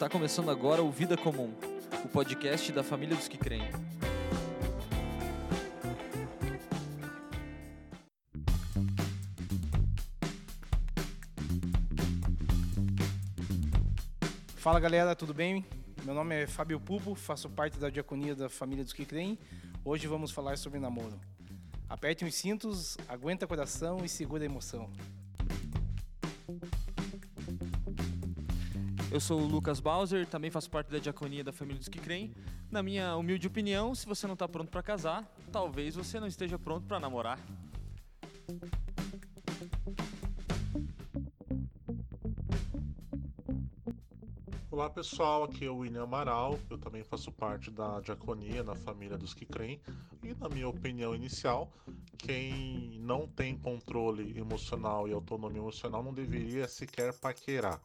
Está começando agora o Vida Comum, o podcast da família dos que creem. Fala galera, tudo bem? Meu nome é Fábio Pupo, faço parte da diaconia da família dos que creem. Hoje vamos falar sobre namoro. Aperte os cintos, aguenta o coração e segura a emoção. Eu sou o Lucas Bowser, também faço parte da diaconia da família dos que creem. Na minha humilde opinião, se você não está pronto para casar, talvez você não esteja pronto para namorar. Olá pessoal, aqui é o William Amaral, eu também faço parte da diaconia na família dos que creem e na minha opinião inicial, quem não tem controle emocional e autonomia emocional não deveria sequer paquerar.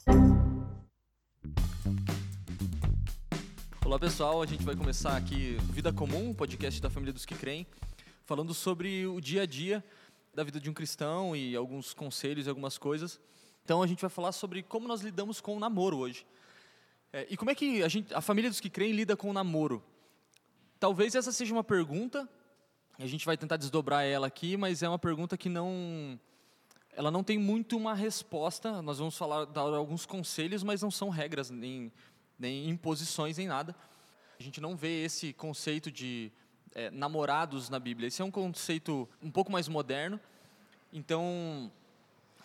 Olá pessoal, a gente vai começar aqui Vida Comum, podcast da família dos que creem, falando sobre o dia a dia da vida de um cristão e alguns conselhos e algumas coisas. Então a gente vai falar sobre como nós lidamos com o namoro hoje. É, e como é que a, gente, a família dos que creem lida com o namoro? Talvez essa seja uma pergunta, a gente vai tentar desdobrar ela aqui, mas é uma pergunta que não, ela não tem muito uma resposta. Nós vamos falar dar alguns conselhos, mas não são regras nem, nem imposições nem nada. A gente não vê esse conceito de é, namorados na Bíblia. Esse é um conceito um pouco mais moderno. Então,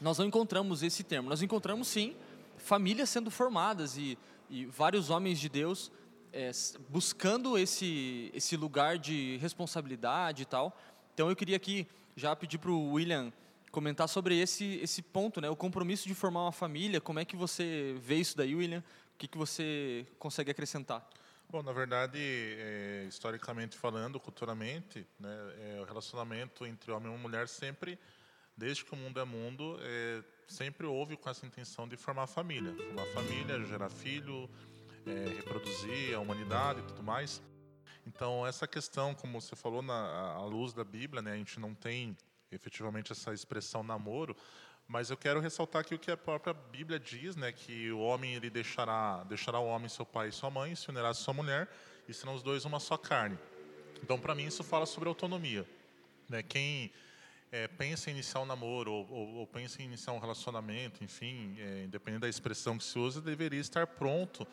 nós não encontramos esse termo. Nós encontramos sim famílias sendo formadas e e vários homens de Deus é, buscando esse, esse lugar de responsabilidade e tal. Então eu queria aqui já pedir para o William comentar sobre esse, esse ponto, né? o compromisso de formar uma família. Como é que você vê isso daí, William? Que, que você consegue acrescentar? Bom, na verdade, é, historicamente falando, culturalmente, né, é, o relacionamento entre homem e mulher sempre, desde que o mundo é mundo, é, sempre houve com essa intenção de formar família. Formar família, gerar filho, é, reproduzir a humanidade e tudo mais. Então, essa questão, como você falou, na, à luz da Bíblia, né, a gente não tem efetivamente essa expressão namoro, mas eu quero ressaltar aqui o que a própria Bíblia diz, né, que o homem ele deixará, deixará o homem seu pai e sua mãe, se unirá a sua mulher, e serão os dois uma só carne. Então, para mim, isso fala sobre autonomia. Né? Quem é, pensa em iniciar um namoro ou, ou, ou, pensa em iniciar um relacionamento, enfim, é, independente da expressão que se usa, deveria estar pronto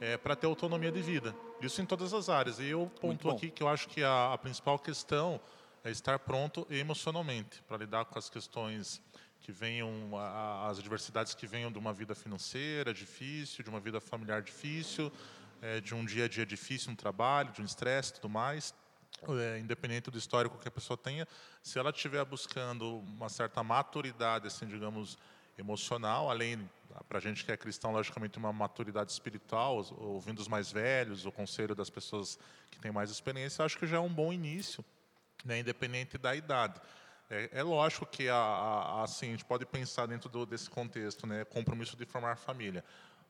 é, para ter autonomia de vida. Isso em todas as áreas. E eu ponto aqui que eu acho que a, a principal questão é estar pronto emocionalmente para lidar com as questões que venham, as adversidades que venham de uma vida financeira difícil, de uma vida familiar difícil, é, de um dia a dia difícil no trabalho, de um estresse tudo mais é, independente do histórico que a pessoa tenha, se ela estiver buscando uma certa maturidade, assim, digamos, emocional, além para a gente que é cristão, logicamente uma maturidade espiritual, ouvindo os mais velhos, o conselho das pessoas que têm mais experiência, acho que já é um bom início, né, independente da idade. É, é lógico que a, a, assim, a gente pode pensar dentro do, desse contexto, né, compromisso de formar família.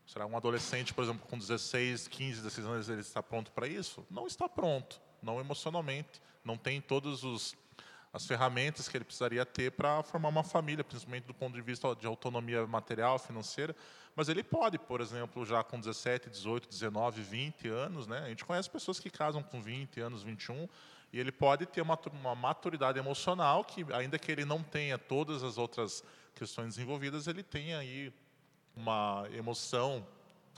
Será um adolescente, por exemplo, com 16, 15, 16 anos, ele está pronto para isso? Não está pronto não emocionalmente, não tem todas os, as ferramentas que ele precisaria ter para formar uma família, principalmente do ponto de vista de autonomia material, financeira. Mas ele pode, por exemplo, já com 17, 18, 19, 20 anos, né? A gente conhece pessoas que casam com 20 anos, 21, e ele pode ter uma, uma maturidade emocional que, ainda que ele não tenha todas as outras questões envolvidas, ele tem aí uma emoção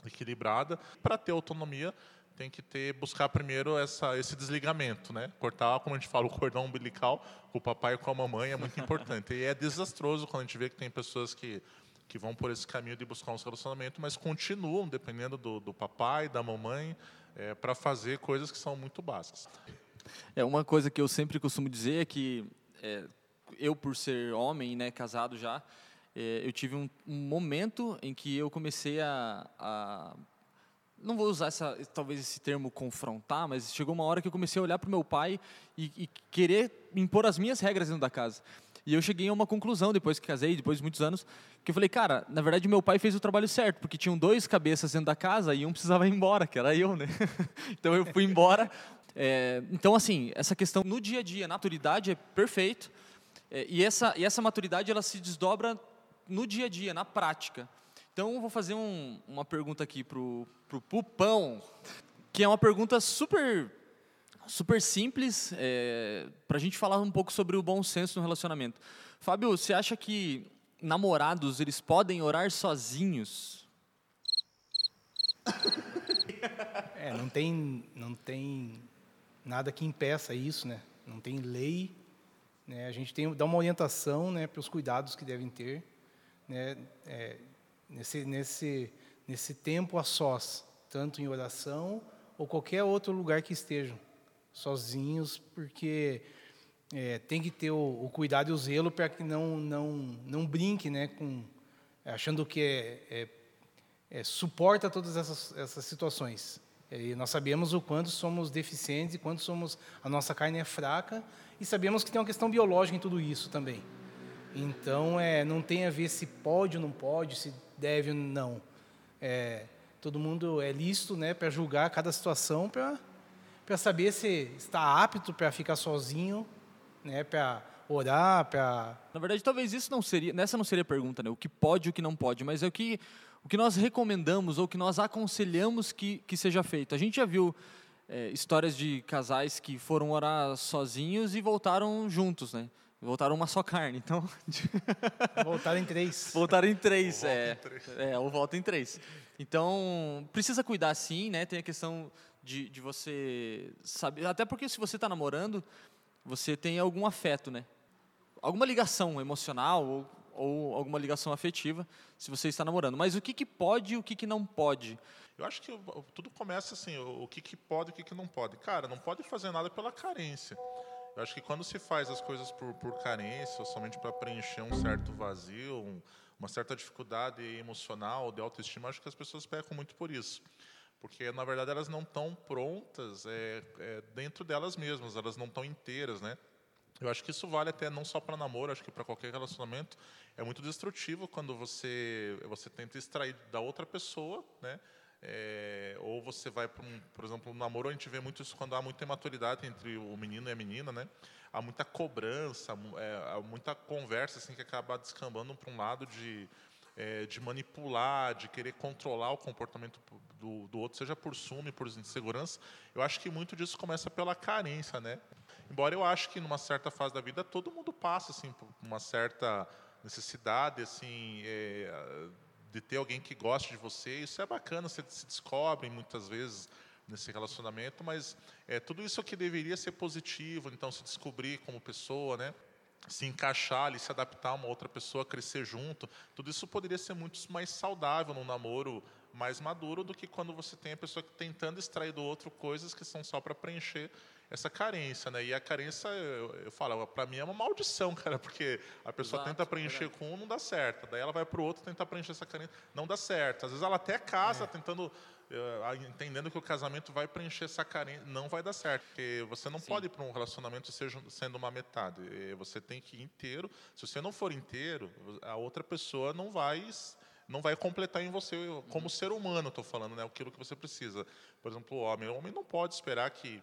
equilibrada para ter autonomia tem que ter buscar primeiro essa, esse desligamento, né? Cortar, como a gente fala, o cordão umbilical com o papai e com a mamãe é muito importante. E é desastroso quando a gente vê que tem pessoas que que vão por esse caminho de buscar um relacionamento, mas continuam dependendo do, do papai, da mamãe, é, para fazer coisas que são muito básicas. É uma coisa que eu sempre costumo dizer é que é, eu, por ser homem, né, casado já, é, eu tive um, um, momento em que eu comecei a, a não vou usar essa, talvez esse termo confrontar, mas chegou uma hora que eu comecei a olhar para o meu pai e, e, querer impor as minhas regras dentro da casa. E eu cheguei a uma conclusão depois que casei, depois de muitos anos, que eu falei, cara, na verdade meu pai fez o trabalho certo, porque tinham dois cabeças dentro da casa e um precisava ir embora, que era eu, né? então eu fui embora. É, então, assim, essa questão no dia a dia, maturidade é perfeito, é, e, essa, e essa maturidade ela se desdobra no dia a dia, na prática. Então, eu vou fazer um, uma pergunta aqui pro, pro Pupão, que é uma pergunta super, super simples, é, para a gente falar um pouco sobre o bom senso no relacionamento. Fábio, você acha que namorados eles podem orar sozinhos? É, não tem, não tem nada que impeça isso, né? Não tem lei, né? A gente tem dá uma orientação, né, para os cuidados que devem ter, né? É, nesse nesse nesse tempo a sós, tanto em oração ou qualquer outro lugar que estejam sozinhos, porque é, tem que ter o, o, cuidado e o zelo para que não não não brinque, né, com achando que é, é, é suporta todas essas essas situações. E nós sabemos o quanto somos deficientes quanto somos a nossa carne é fraca e sabemos que tem uma questão biológica em tudo isso também. Então, é, não tem a ver se pode ou não pode, se deve ou não. É, todo mundo é listo né, para julgar cada situação, para saber se está apto para ficar sozinho, né, para orar, para... Na verdade, talvez isso não seria, nessa não seria a pergunta, né, o que pode e o que não pode, mas é o que o que nós recomendamos ou que nós aconselhamos que, que seja feito. A gente já viu é, histórias de casais que foram orar sozinhos e voltaram juntos, né? Voltaram uma só carne, então... Voltaram em três. Voltaram em três, ou é. Em três. É, ou volta em três. Então, precisa cuidar sim, né? Tem a questão de, de você saber... Até porque se você está namorando, você tem algum afeto, né? Alguma ligação emocional ou ou alguma ligação afetiva, se você está namorando. Mas o que, que pode e o que, que não pode? Eu acho que tudo começa assim, o que, que pode e o que, que não pode. Cara, não pode fazer nada pela carência. Eu acho que quando se faz as coisas por, por carência, ou somente para preencher um certo vazio, um, uma certa dificuldade emocional, de autoestima, acho que as pessoas pecam muito por isso. Porque, na verdade, elas não estão prontas é, é, dentro delas mesmas, elas não estão inteiras, né? Eu acho que isso vale até não só para namoro, acho que para qualquer relacionamento é muito destrutivo quando você você tenta extrair da outra pessoa, né? É, ou você vai para um, por exemplo, no namoro a gente vê muito isso quando há muita imaturidade entre o menino e a menina, né? Há muita cobrança, é, há muita conversa assim que acaba descambando para um lado de é, de manipular, de querer controlar o comportamento do, do outro, seja por ciúme, por insegurança. Eu acho que muito disso começa pela carência, né? Embora eu acho que numa certa fase da vida todo mundo passa assim por uma certa necessidade assim é, de ter alguém que goste de você. Isso é bacana, você se descobre muitas vezes nesse relacionamento, mas é tudo isso que deveria ser positivo. Então se descobrir como pessoa, né? se encaixar ali, se adaptar a uma outra pessoa, crescer junto, tudo isso poderia ser muito mais saudável num namoro mais maduro do que quando você tem a pessoa tentando extrair do outro coisas que são só para preencher essa carência, né? E a carência, eu, eu falo, para mim é uma maldição, cara, porque a pessoa Exato, tenta preencher é com um, não dá certo. Daí ela vai para o outro tentar preencher essa carência, não dá certo. Às vezes ela até casa é. tentando, uh, entendendo que o casamento vai preencher essa carência, não vai dar certo, porque você não Sim. pode ir para um relacionamento seja, sendo uma metade. Você tem que ir inteiro. Se você não for inteiro, a outra pessoa não vai não vai completar em você como uhum. ser humano, estou falando, né? Aquilo que você precisa. Por exemplo, o homem, o homem não pode esperar que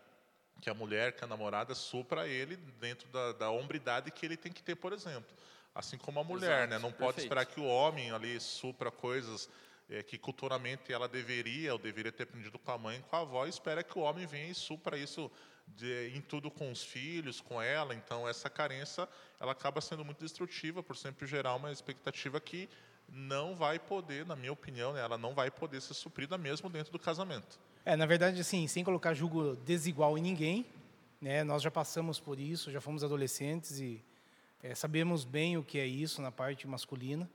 que a mulher, que a namorada, supra ele dentro da, da hombridade que ele tem que ter, por exemplo. Assim como a mulher, Exato, né? Não pode esperar que o homem ali supra coisas é, que culturalmente ela deveria, ou deveria ter aprendido com a mãe, com a avó, e espera que o homem venha e supra isso de, em tudo com os filhos, com ela. Então, essa carência, ela acaba sendo muito destrutiva, por sempre gerar uma expectativa que não vai poder, na minha opinião, né, ela não vai poder ser suprida mesmo dentro do casamento. É, na verdade, assim, sem colocar julgo desigual em ninguém, né? Nós já passamos por isso, já fomos adolescentes e é, sabemos bem o que é isso na parte masculina.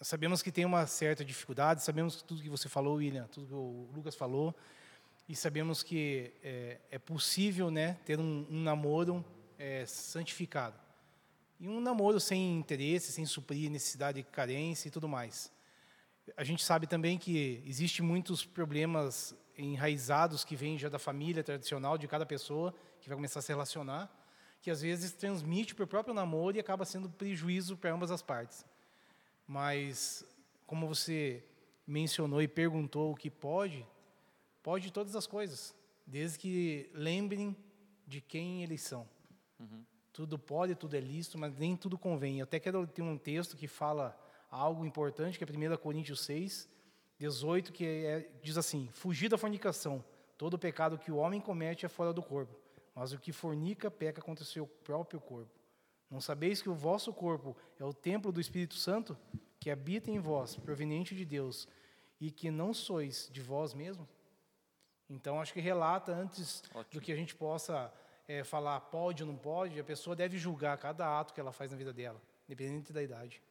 Sabemos que tem uma certa dificuldade, sabemos tudo que você falou, William, tudo que o Lucas falou, e sabemos que é, é possível, né, ter um, um namoro é, santificado e um namoro sem interesse, sem suprir necessidade de carência e tudo mais. A gente sabe também que existe muitos problemas enraizados que vêm já da família tradicional de cada pessoa que vai começar a se relacionar, que às vezes transmite para o próprio namoro e acaba sendo prejuízo para ambas as partes. Mas, como você mencionou e perguntou o que pode, pode todas as coisas, desde que lembrem de quem eles são. Uhum. Tudo pode, tudo é lícito, mas nem tudo convém. Eu até quero ter um texto que fala algo importante, que é 1 Coríntios 6, 18, que é, diz assim: Fugir da fornicação. Todo pecado que o homem comete é fora do corpo, mas o que fornica peca contra o seu próprio corpo. Não sabeis que o vosso corpo é o templo do Espírito Santo, que habita em vós, proveniente de Deus, e que não sois de vós mesmos? Então, acho que relata antes Ótimo. do que a gente possa é, falar pode ou não pode, a pessoa deve julgar cada ato que ela faz na vida dela, independente da idade.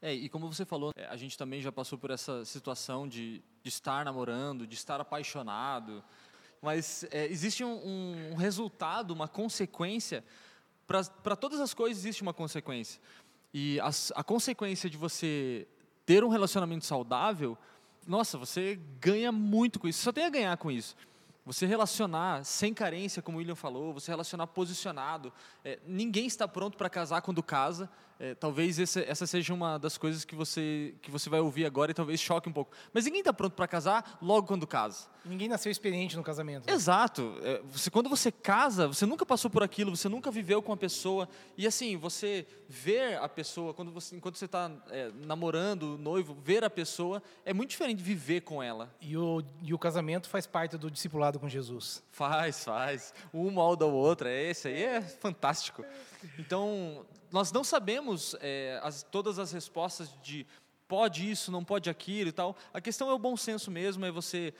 É, e como você falou, é, a gente também já passou por essa situação de, de estar namorando, de estar apaixonado, mas é, existe um, um, resultado, uma consequência. Para todas as coisas existe uma consequência. E a, a consequência de você ter um relacionamento saudável, nossa, você ganha muito com isso. Só tem a ganhar com isso. Você relacionar sem carência, como o William falou, você relacionar posicionado. É, ninguém está pronto para casar quando casa. É, talvez essa, essa, seja uma das coisas que você, que você vai ouvir agora e talvez choque um pouco. Mas ninguém está pronto para casar logo quando casa. Ninguém nasceu experiente no casamento. Né? Exato. É, você, quando você casa, você nunca passou por aquilo, você nunca viveu com a pessoa. E assim, você ver a pessoa, quando você, enquanto você está é, namorando, noivo, ver a pessoa, é muito diferente de viver com ela. E o, e o casamento faz parte do discipulado com Jesus. Faz, faz. Um molda o outro. É, esse aí é fantástico. Então, nós não sabemos é, as, todas as respostas de pode isso, não pode aquilo e tal. A questão é o bom senso mesmo, é você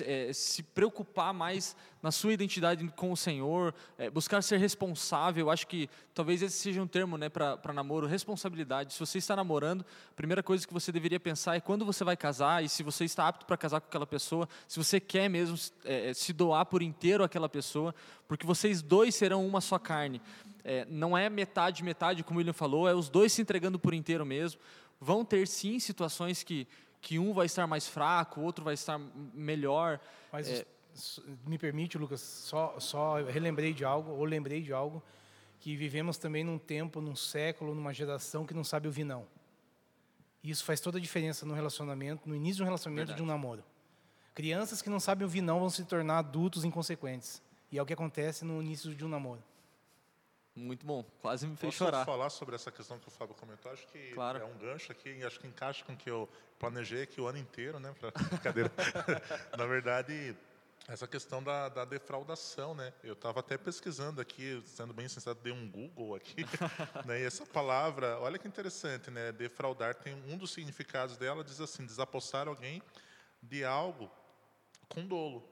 é, se preocupar mais na sua identidade com o Senhor, é, buscar ser responsável. Acho que talvez esse seja um termo né, para namoro, responsabilidade. Se você está namorando, a primeira coisa que você deveria pensar é quando você vai casar e se você está apto para casar com aquela pessoa, se você quer mesmo é, se doar por inteiro àquela pessoa, porque vocês dois serão uma só carne é, não é metade, metade, como o William falou, é os dois se entregando por inteiro mesmo. Vão ter sim situações que, que um vai estar mais fraco, o outro vai estar melhor. Mas é, me permite, Lucas, só, só relembrei de algo, ou lembrei de algo, que vivemos também num tempo, num século, numa geração que não sabe ouvir não. E isso faz toda a diferença no relacionamento, no início de um relacionamento, Verdade. de um namoro. Crianças que não sabem ouvir não vão se tornar adultos inconsequentes. E é o que acontece no início de um namoro. Muito bom, quase me fez Posso chorar. falar sobre essa questão que o Fábio comentou? Acho que claro. é um gancho aqui, acho que encaixa com o que eu planejei aqui o ano inteiro, né? Pra brincadeira. Na verdade, essa questão da, da defraudação, né? Eu estava até pesquisando aqui, sendo bem sincero, dei um Google aqui, né? E essa palavra, olha que interessante, né? Defraudar tem um dos significados dela diz assim, desapossar alguém de algo com dolo,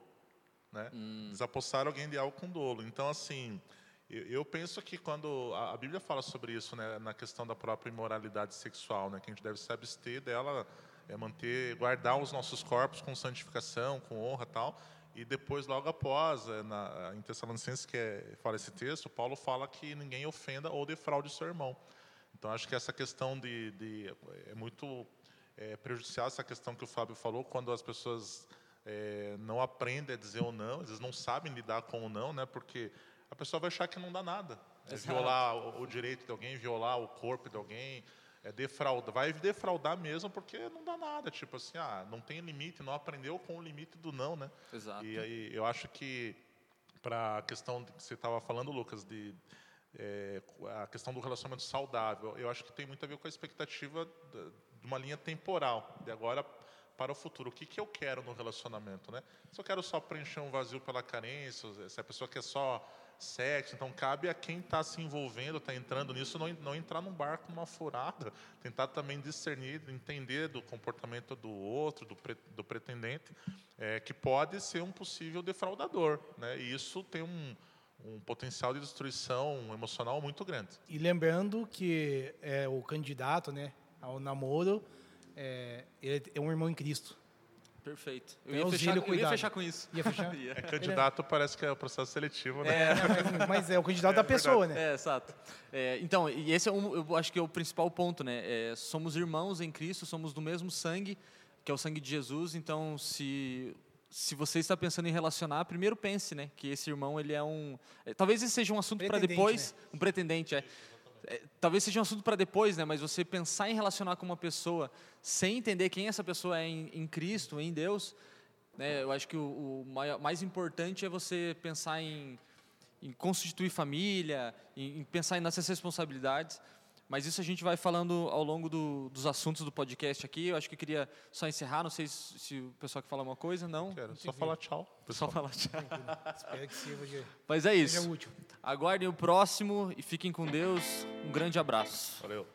né? Hum. Desapossar alguém de algo com dolo. Então, assim, eu penso que quando a Bíblia fala sobre isso, né, na questão da própria imoralidade sexual, né, que a gente deve se abster dela, é manter, guardar os nossos corpos com santificação, com honra, tal. E depois, logo após, é, na, em Tessalonicenses que é, fala esse texto, Paulo fala que ninguém ofenda ou defraude seu irmão. Então, acho que essa questão de, de é muito é, prejudicial essa questão que o Fábio falou, quando as pessoas é, não aprendem a dizer ou não, eles não sabem lidar com o não, né? Porque a pessoa vai achar que não dá nada. É violar o, o, direito de alguém, violar o corpo de alguém, é defraudar, vai defraudar mesmo porque não dá nada. Tipo assim, ah, não tem limite, não aprendeu com o limite do não, né? Exato. E aí eu acho que para a questão que você estava falando, Lucas, de é, a questão do relacionamento saudável, eu acho que tem muito a ver com a expectativa de uma linha temporal, de agora para o futuro. O que, que eu quero no relacionamento, né? Se eu quero só preencher um vazio pela carência, se a pessoa quer só sexo. Então, cabe a quem está se envolvendo, está entrando nisso, não, não entrar num barco numa furada, tentar também discernir, entender do comportamento do outro, do, pre, do pretendente, é, que pode ser um possível defraudador. Né? E isso tem um, um potencial de destruição emocional muito grande. E lembrando que é, o candidato né, ao namoro é, ele é um irmão em Cristo. Perfeito. Eu, ia fechar, eu ia fechar, com isso. Ia fechar? é, candidato parece que é o processo seletivo, né? É, mas, mas, é o candidato é, da pessoa, né? É, exato. É, então, e esse é um, eu acho que é o principal ponto, né? É, somos irmãos em Cristo, somos do mesmo sangue, que é o sangue de Jesus. Então, se se você está pensando em relacionar, primeiro pense, né, que esse irmão ele é um, é, talvez esse seja um assunto para depois, né? um pretendente, é é, talvez seja um assunto para depois, né? Mas você pensar em relacionar com uma pessoa sem entender quem essa pessoa é em, em Cristo, em Deus, né? Eu acho que o, o maior, mais importante é você pensar em, em constituir família, em, em pensar nessas responsabilidades. Mas isso a gente vai falando ao longo do- dos assuntos do podcast aqui. Eu acho que eu queria só encerrar. Não sei se, se o pessoal quer falar uma coisa. Não? Quero só falar tchau. Só falar tchau. Espero que sirva de Mas é seja isso. útil. Aguardem o próximo e fiquem com Deus. Um grande abraço. Valeu.